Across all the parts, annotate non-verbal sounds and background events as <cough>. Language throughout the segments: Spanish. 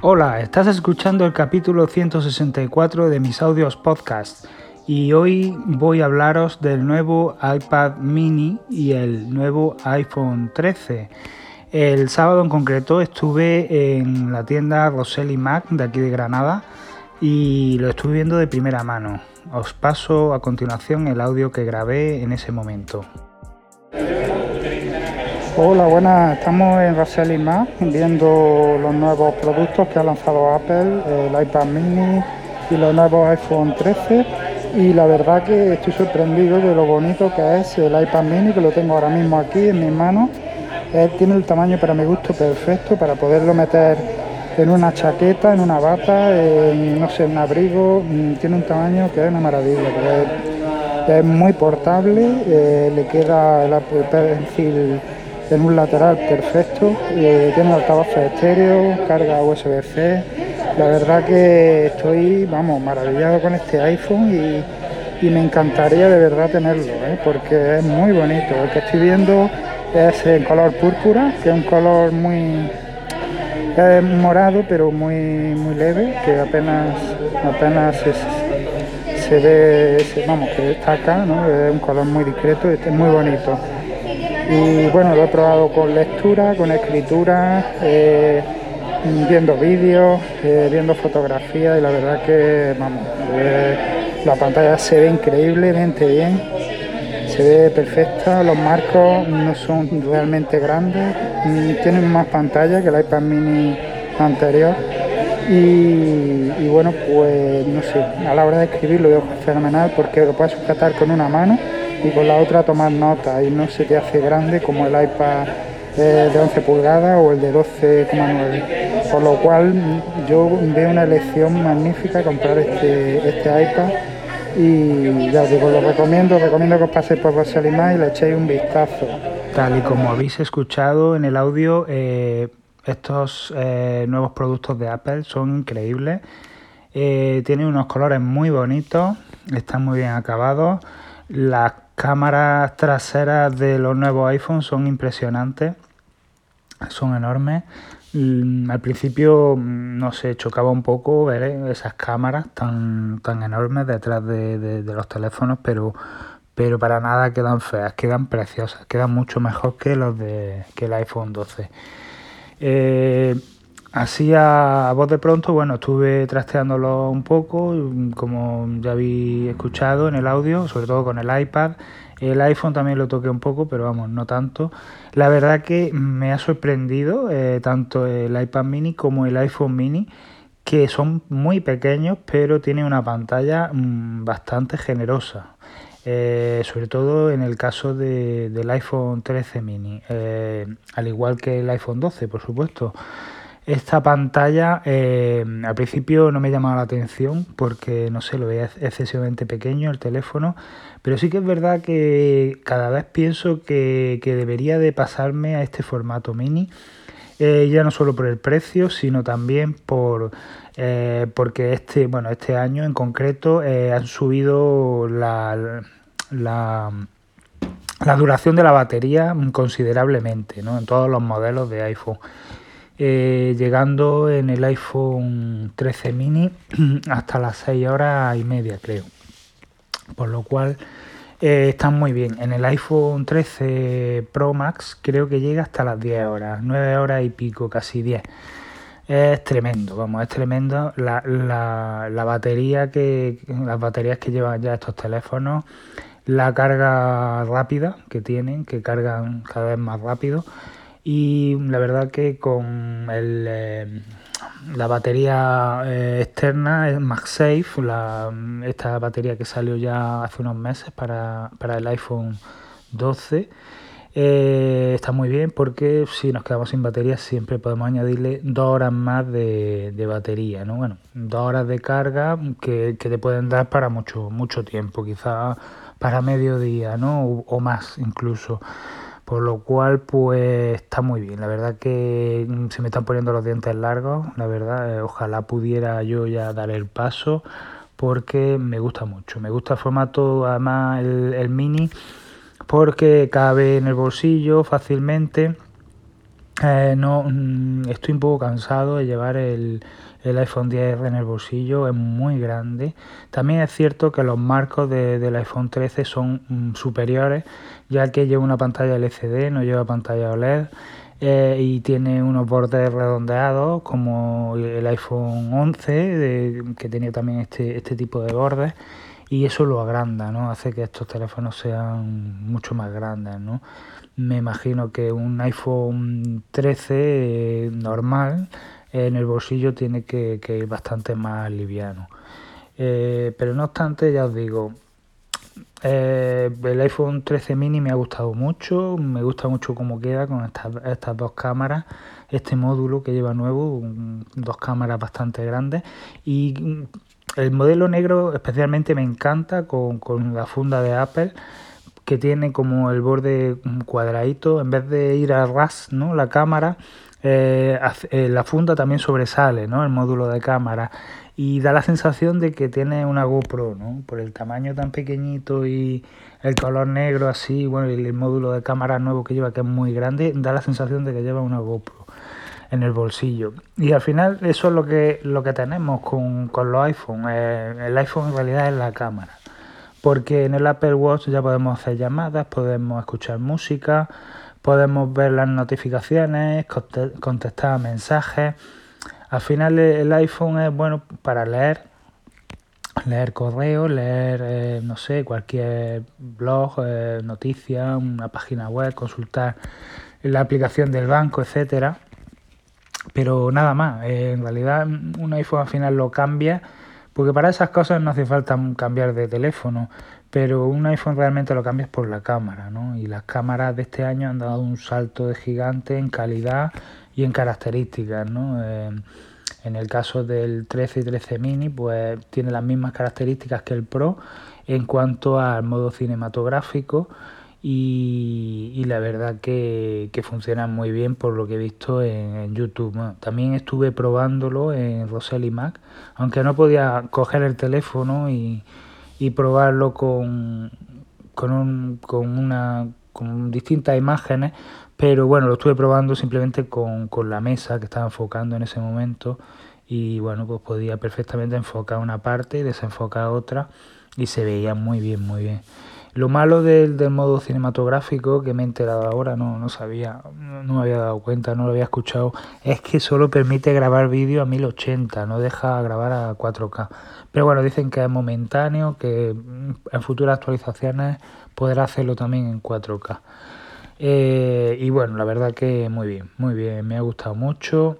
Hola, estás escuchando el capítulo 164 de mis audios podcast y hoy voy a hablaros del nuevo iPad mini y el nuevo iPhone 13. El sábado en concreto estuve en la tienda Rosselli Mac de aquí de Granada y lo estuve viendo de primera mano. Os paso a continuación el audio que grabé en ese momento. Hola, buenas. Estamos en Rosselli Mac viendo los nuevos productos que ha lanzado Apple, el iPad mini y los nuevos iPhone 13 y la verdad que estoy sorprendido de lo bonito que es el iPad mini que lo tengo ahora mismo aquí en mis manos él tiene el tamaño para mi gusto perfecto para poderlo meter en una chaqueta, en una bata, en, no sé, un abrigo. Mm, tiene un tamaño que es una maravilla. Es, muy portable, eh, le queda el Apple Pencil en un lateral perfecto, eh, tiene altavoces estéreo, carga USB-C. La verdad que estoy, vamos, maravillado con este iPhone y, y me encantaría de verdad tenerlo, ¿eh? porque es muy bonito. El que estoy viendo es en color púrpura, que es un color muy morado pero muy muy leve, que apenas apenas se, ve, vamos, que destaca, ¿no? es un color muy discreto, este es muy bonito. Y bueno, lo he probado con lectura, con escritura, eh, viendo vídeos, eh, viendo fotografías y la verdad que vamos, eh, la pantalla se ve increíblemente bien se ve perfecta, los marcos no son realmente grandes, tienen más pantalla que el iPad mini anterior y, bueno pues no sé, a la hora de escribir lo veo fenomenal porque lo puedes sujetar con una mano y con la otra tomar nota y no se te hace grande como el iPad eh, de 11 pulgadas o el de 12,9 por lo cual yo veo una elección magnífica comprar este, este iPad y ya digo, lo recomiendo, recomiendo que os paséis por Rosalima y le echéis un vistazo. Tal y como habéis escuchado en el audio, eh, estos eh, nuevos productos de Apple son increíbles. Eh, tienen unos colores muy bonitos, están muy bien acabados. Las cámaras traseras de los nuevos iPhones son impresionantes, son enormes. Mm, al principio, mm, no sé, chocaba un poco ver esas cámaras tan, tan enormes detrás de, los teléfonos, pero, pero para nada quedan feas, quedan preciosas, quedan mucho mejor que los de que el iPhone 12. Eh, así a, voz de pronto, bueno, estuve trasteándolo un poco, como ya habéis escuchado en el audio, sobre todo con el iPad. El iPhone también lo toqué un poco, pero vamos, no tanto. La verdad que me ha sorprendido eh, tanto el iPad mini como el iPhone mini, que son muy pequeños, pero tienen una pantalla mm, bastante generosa. Eh, sobre todo en el caso del iPhone 13 mini, eh, al igual que el iPhone 12, por supuesto. Esta pantalla al principio no me llamaba la atención porque no sé, lo veía excesivamente pequeño el teléfono, pero sí que es verdad que cada vez pienso que, debería de pasarme a este formato mini. Eh, ya no solo por el precio, sino también por eh, porque este, bueno, este año en concreto eh, han subido la, la, duración de la batería considerablemente ¿no? en todos los modelos de iPhone. Llegando en el iPhone 13 mini <clears throat> hasta las 6 horas y media creo por lo cual eh, están muy bien. En el iPhone 13 Pro Max creo que llega hasta las 10 horas, 9 horas y pico, casi 10. Es tremendo, vamos, es tremendo la, la, la batería que las baterías que llevan ya estos teléfonos, la carga rápida que tienen, que cargan cada vez más rápido y la verdad que con el eh, la batería eh, externa es MagSafe, la, esta batería que salió ya hace unos meses para, el iPhone 12. Eh, está muy bien porque si nos quedamos sin batería siempre podemos añadirle dos horas más de, batería, ¿no? Bueno, dos horas de carga que, te pueden dar para mucho, mucho tiempo, quizás para mediodía, ¿no? o más incluso. Por lo cual, pues está muy bien. La verdad que mm, se me están poniendo los dientes largos. La verdad, eh, ojalá pudiera yo ya dar el paso porque me gusta mucho. Me gusta el formato, además el, el mini, porque cabe en el bolsillo fácilmente. Eh, no, mm, estoy un poco cansado de llevar el, el iPhone 10 en el bolsillo, es muy grande. También es cierto que los marcos del iPhone 13 son mm, superiores, ya que lleva una pantalla LCD, no lleva pantalla OLED. Eh, y tiene unos bordes redondeados como el iPhone 11 que tenía también este, este tipo de bordes y eso lo agranda, ¿no? Hace que estos teléfonos sean mucho más grandes, ¿no? Me imagino que un iPhone 13 eh, normal en el bolsillo tiene que, ir bastante más liviano. Eh, pero no obstante, ya os digo, eh, el iPhone 13 mini me ha gustado mucho, me gusta mucho cómo queda con estas, estas dos cámaras, este módulo que lleva nuevo, dos cámaras bastante grandes y el modelo negro especialmente me encanta con, con la funda de Apple que tiene como el borde cuadradito, en vez de ir a ras, ¿no? La cámara, eh, eh, la funda también sobresale, ¿no? El módulo de cámara y da la sensación de que tiene una GoPro, ¿no? Por el tamaño tan pequeñito y el color negro así, bueno, y el módulo de cámara nuevo que lleva que es muy grande, da la sensación de que lleva una GoPro en el bolsillo. Y al final eso es lo que, lo que tenemos con, con los iPhone. Eh, el iPhone en realidad es la cámara porque en el Apple Watch ya podemos hacer llamadas, podemos escuchar música, podemos ver las notificaciones, contestar mensajes. Al final el iPhone es bueno para leer, leer correos, leer, eh, no sé, cualquier blog, eh, noticia, una página web, consultar la aplicación del banco, etcétera. Pero nada más, eh, en realidad un iPhone al final lo cambia porque para esas cosas no hace falta cambiar de teléfono, pero un iPhone realmente lo cambias por la cámara, ¿no? Y las cámaras de este año han dado un salto de gigante en calidad y en características, ¿no? Eh, en el caso del 13 y 13 mini, pues tiene las mismas características que el Pro en cuanto al modo cinematográfico y, la verdad que, que, funcionan muy bien por lo que he visto en, YouTube. también estuve probándolo en Rosely Mac, aunque no podía coger el teléfono y, y probarlo con, con, un, con, una, con distintas imágenes, pero bueno, lo estuve probando simplemente con, con la mesa que estaba enfocando en ese momento y bueno, pues podía perfectamente enfocar una parte y desenfocar otra y se veía muy bien, muy bien. Lo malo del, del, modo cinematográfico, que me he enterado ahora, no, no sabía, no me había dado cuenta, no lo había escuchado, es que solo permite grabar vídeo a 1080, no deja grabar a 4K. Pero bueno, dicen que es momentáneo, que en futuras actualizaciones podrá hacerlo también en 4K. Eh, y bueno, la verdad que muy bien, muy bien, me ha gustado mucho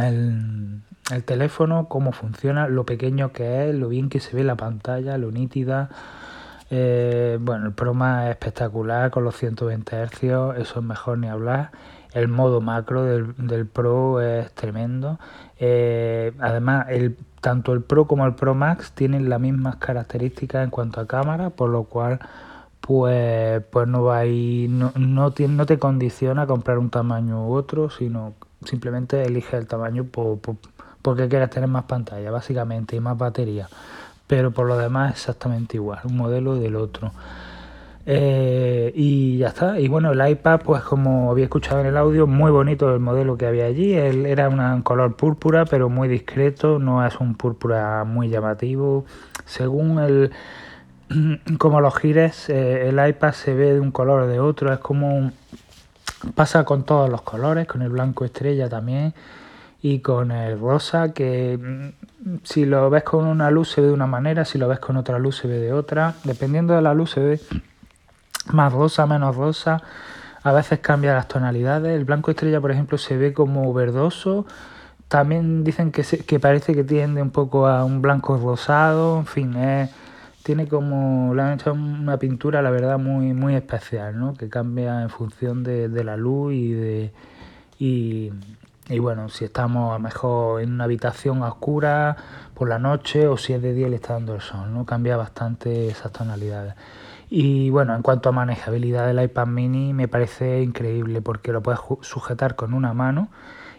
el, el teléfono, cómo funciona, lo pequeño que es, lo bien que se ve la pantalla, lo nítida. Eh, bueno, el Pro es espectacular con los 120 Hz, eso es mejor ni hablar. El modo macro del, del Pro es tremendo. Eh, además, tanto el Pro como el Pro Max tienen las mismas características en cuanto a cámara, por lo cual pues, pues no va no, no, te, no te condiciona a comprar un tamaño u otro, sino simplemente elige el tamaño por, porque quieres tener más pantalla, básicamente, y más batería pero por lo demás exactamente igual, un modelo del otro. Eh, y ya está. Y bueno, el iPad, pues como había escuchado en el audio, muy bonito el modelo que había allí. Él era un color púrpura, pero muy discreto, no es un púrpura muy llamativo. Según el <clears throat> como los gires, eh, el iPad se ve de un color o de otro, es como pasa con todos los colores, con el blanco estrella también y con el rosa que mm, si lo ves con una luz se ve de una manera, si lo ves con otra luz se ve de otra, dependiendo de la luz se ve más rosa, menos rosa, a veces cambia las tonalidades, el blanco estrella por ejemplo se ve como verdoso, también dicen que, que parece que tiende un poco a un blanco rosado, en fin, tiene como, le han hecho una pintura la verdad muy, muy especial, ¿no? que cambia en función de, de la luz y de... y bueno, si estamos a lo mejor en una habitación oscura por la noche o si es de día le está dando el sol, ¿no? Cambia bastante esas tonalidades. Y bueno, en cuanto a manejabilidad del iPad mini me parece increíble porque lo puedes sujetar con una mano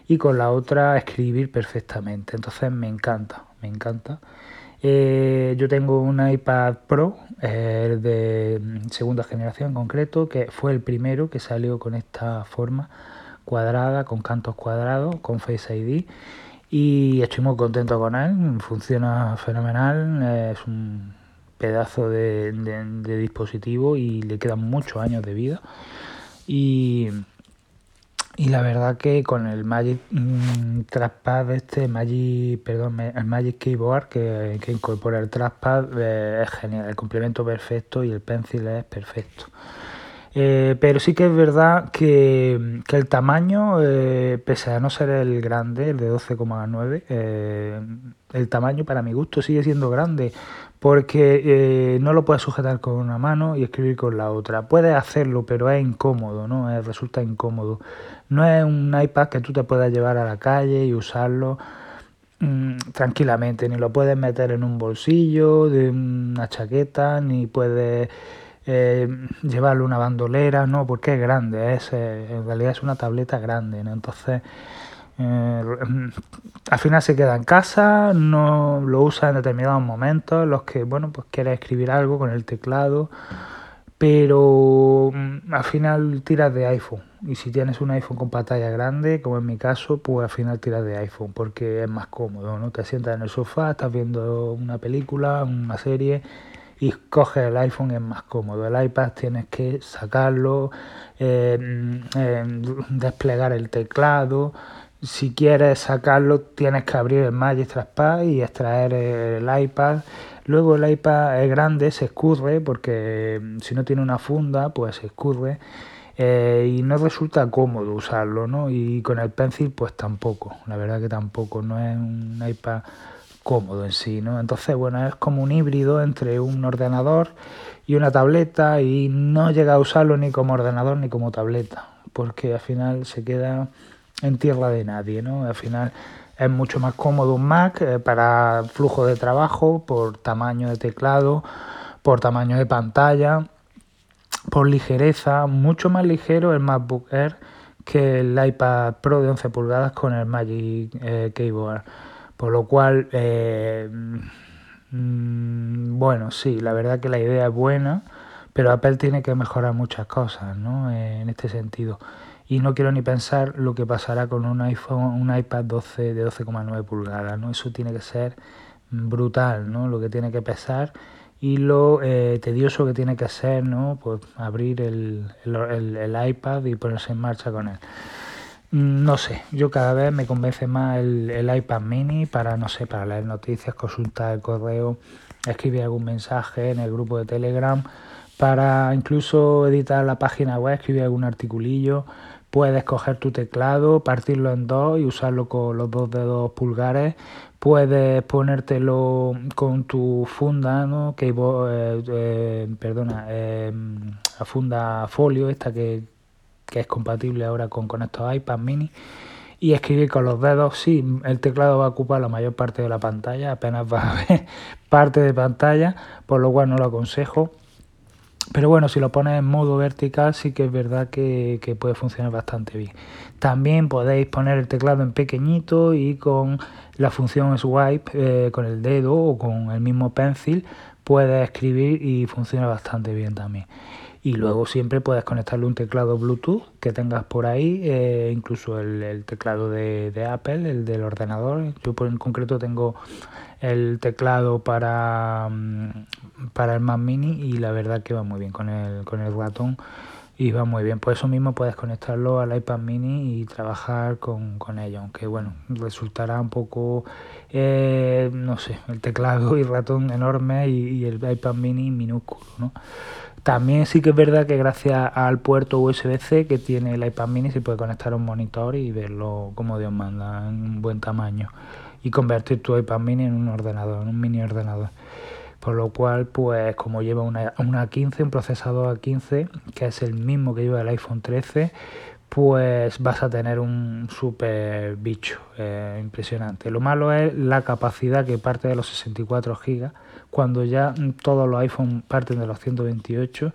y con la otra escribir perfectamente. Entonces me encanta, me encanta. Eh, yo tengo un iPad Pro eh, de segunda generación en concreto, que fue el primero que salió con esta forma cuadrada, con cantos cuadrados, con Face ID y estoy muy contento con él, funciona fenomenal, es un pedazo de, dispositivo y le quedan muchos años de vida y, y la verdad que con el Magic mm, Trackpad este, Magic, perdón, el Magic Keyboard que, que incorpora el Trackpad eh, es genial, el complemento perfecto y el Pencil es perfecto. Eh, pero sí que es verdad que, el tamaño, eh, pese a no ser el grande, el de 12,9, eh, el tamaño para mi gusto sigue siendo grande porque no lo puedes sujetar con una mano y escribir con la otra. Puedes hacerlo, pero es incómodo, ¿no? resulta incómodo. No es un iPad que tú te puedas llevar a la calle y usarlo mm, tranquilamente, ni lo puedes meter en un bolsillo de una chaqueta, ni puedes eh, llevarle una bandolera, no, porque es grande, es, eh, en realidad es una tableta grande, entonces eh, al final se queda en casa, no lo usa en determinados momentos, en los que, bueno, pues quiere escribir algo con el teclado, pero mm, al final tiras de iPhone. Y si tienes un iPhone con pantalla grande, como en mi caso, pues al final tiras de iPhone porque es más cómodo, ¿no? Te sientas en el sofá, estás viendo una película, una serie y coges el iPhone es más cómodo. El iPad tienes que sacarlo, eh, eh, desplegar el teclado. Si quieres sacarlo, tienes que abrir el Magic y extraer el iPad. Luego el iPad es grande, se escurre, porque mm, si no tiene una funda, pues se escurre. Eh, y no resulta cómodo usarlo, ¿no? Y con el Pencil, pues tampoco. La verdad que tampoco. No es un iPad cómodo en sí, ¿no? Entonces, bueno, es como un híbrido entre un ordenador y una tableta y no llega a usarlo ni como ordenador ni como tableta, porque al final se queda en tierra de nadie, ¿no? Al final es mucho más cómodo un Mac eh, para flujo de trabajo, por tamaño de teclado, por tamaño de pantalla, por ligereza, mucho más ligero el MacBook Air que el iPad Pro de 11 pulgadas con el Magic eh, Keyboard. Por lo cual, eh, mm, bueno, sí, la verdad que la idea es buena, pero Apple tiene que mejorar muchas cosas, ¿no? Eh, en este sentido. Y no quiero ni pensar lo que pasará con un iPhone, un iPad 12 de 12,9 pulgadas, ¿no? Eso tiene que ser brutal, ¿no? Lo que tiene que pesar y lo eh, tedioso que tiene que ser, ¿no? Pues abrir el, el iPad y ponerse en marcha con él. No sé, yo cada vez me convence más el, iPad mini para, no sé, para leer noticias, consultar el correo, escribir algún mensaje en el grupo de Telegram, para incluso editar la página web, escribir algún articulillo. Puedes coger tu teclado, partirlo en dos y usarlo con los dos dedos pulgares. Puedes ponértelo con tu funda, ¿no? Que, eh, eh, perdona, eh, la funda folio, esta que, que es compatible ahora con, con estos iPad mini. Y escribir con los dedos, sí, el teclado va a ocupar la mayor parte de la pantalla, apenas va a ver <laughs> parte de pantalla, por lo cual no lo aconsejo. Pero bueno, si lo pones en modo vertical sí que es verdad que, puede funcionar bastante bien. También podéis poner el teclado en pequeñito y con la función swipe eh, con el dedo o con el mismo pencil puedes escribir y funciona bastante bien también y luego siempre puedes conectarle un teclado Bluetooth que tengas por ahí, eh, incluso el, teclado de, Apple, el del ordenador. Yo por en concreto tengo el teclado para, mm, para el Mac Mini y la verdad que va muy bien con el, con el ratón y va muy bien. Por eso mismo puedes conectarlo al iPad mini y trabajar con, con ello, aunque bueno, resultará un poco, eh, no sé, el teclado y ratón enorme y, y el iPad mini minúsculo, ¿no? También sí que es verdad que gracias al puerto USB-C que tiene el iPad mini se puede conectar a un monitor y verlo como Dios manda, en un buen tamaño. Y convertir tu iPad mini en un ordenador, en un mini ordenador. Por lo cual, pues como lleva una, una 15, un procesador A15, que es el mismo que lleva el iPhone 13, pues vas a tener un super bicho eh, impresionante. Lo malo es la capacidad que parte de los 64 GB cuando ya todos los iPhone parten de los 128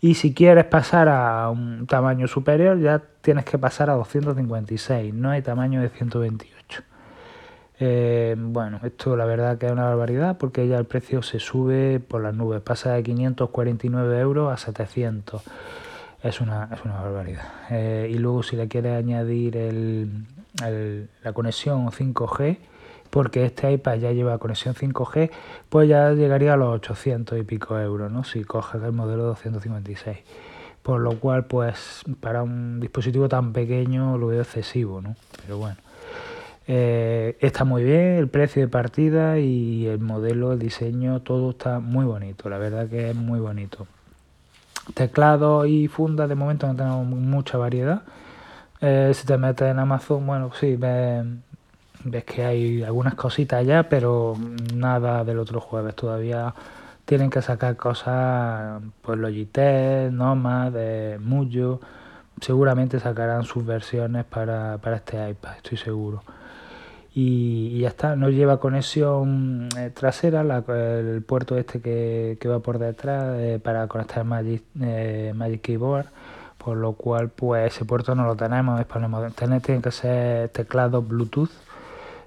y si quieres pasar a un tamaño superior ya tienes que pasar a 256, no hay tamaño de 128. Eh, bueno, esto la verdad que es una barbaridad porque ya el precio se sube por las nubes, pasa de 549 euros a 700. Es una, es una barbaridad. Eh, y luego si le quieres añadir el, la conexión 5G, porque este iPad ya lleva conexión 5G, pues ya llegaría a los 800 y pico euros, ¿no? Si coges el modelo 256. Por lo cual, pues para un dispositivo tan pequeño lo veo excesivo, ¿no? Pero bueno. Eh, está muy bien el precio de partida y el modelo, el diseño, todo está muy bonito. La verdad que es muy bonito. Teclado y funda de momento no tenemos mucha variedad. Eh, si te metes en Amazon, bueno, sí, ves, que hay algunas cositas ya, pero nada del otro jueves. Todavía tienen que sacar cosas, pues Logitech, Nomad, eh, Muyo. Seguramente sacarán sus versiones para, para este iPad, estoy seguro y, ya está, no lleva conexión eh, trasera, el puerto este que, va por detrás eh, para conectar Magic, eh, Magic Keyboard, por lo cual pues ese puerto no lo tenemos, tener, tiene que ser teclado Bluetooth,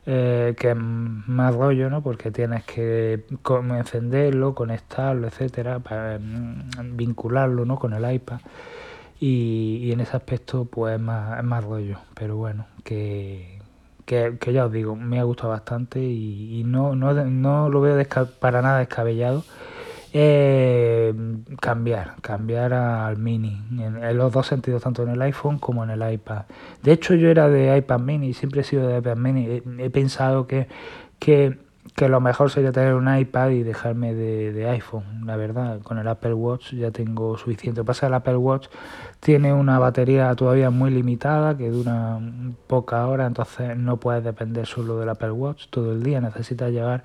que es más rollo, ¿no? porque tienes que encenderlo, conectarlo, etcétera, para mm, vincularlo ¿no? con el iPad. Y, en ese aspecto pues más, es más rollo, pero bueno, que, que, ya os digo, me ha gustado bastante y, no, no, no, lo veo para nada descabellado. Eh, cambiar, cambiar al mini, en, los dos sentidos, tanto en el iPhone como en el iPad. De hecho, yo era de iPad mini, siempre he sido de iPad mini. He, pensado que, que, que, lo mejor sería tener un iPad y dejarme de, de, iPhone, la verdad. Con el Apple Watch ya tengo suficiente. Pasa el Apple Watch tiene una batería todavía muy limitada que dura poca hora, entonces no puedes depender solo del Apple Watch todo el día, necesitas llevar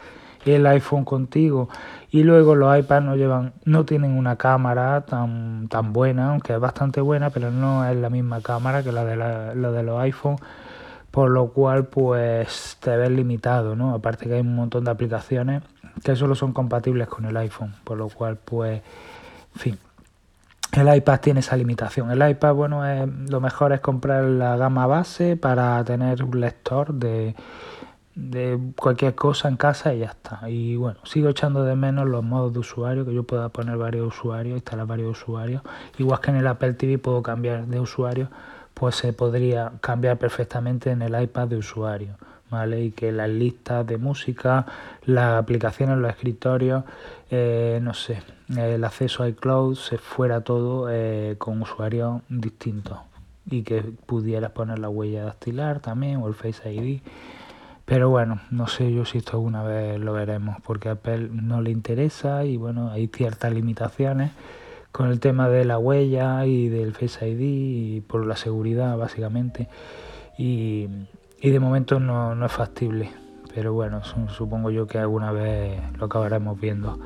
el iPhone contigo y luego los iPads no llevan no tienen una cámara tan tan buena, aunque es bastante buena, pero no es la misma cámara que la de la, de los iPhone, por lo cual pues te ves limitado, ¿no? Aparte que hay un montón de aplicaciones que solo son compatibles con el iPhone, por lo cual pues en fin, el iPad tiene esa limitación. El iPad, bueno, lo mejor es comprar la gama base para tener un lector de, de cualquier cosa en casa y ya está. Y bueno, sigo echando de menos los modos de usuario, que yo pueda poner varios usuarios, instalar varios usuarios. Igual que en el Apple TV puedo cambiar de usuario, pues se podría cambiar perfectamente en el iPad de usuario. ¿vale? Y que las listas de música, las aplicaciones, los escritorios, eh, no sé, el acceso a iCloud se fuera todo eh, con usuarios distintos y que pudieras poner la huella dactilar también o el Face ID. Pero bueno, no sé yo si esto alguna vez lo veremos porque a Apple no le interesa y bueno, hay ciertas limitaciones con el tema de la huella y del Face ID y por la seguridad básicamente. Y, y de momento no, no es factible. Pero bueno, supongo yo que alguna vez lo acabaremos viendo.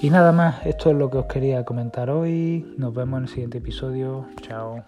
Y nada más, esto es lo que os quería comentar hoy. Nos vemos en el siguiente episodio. Chao.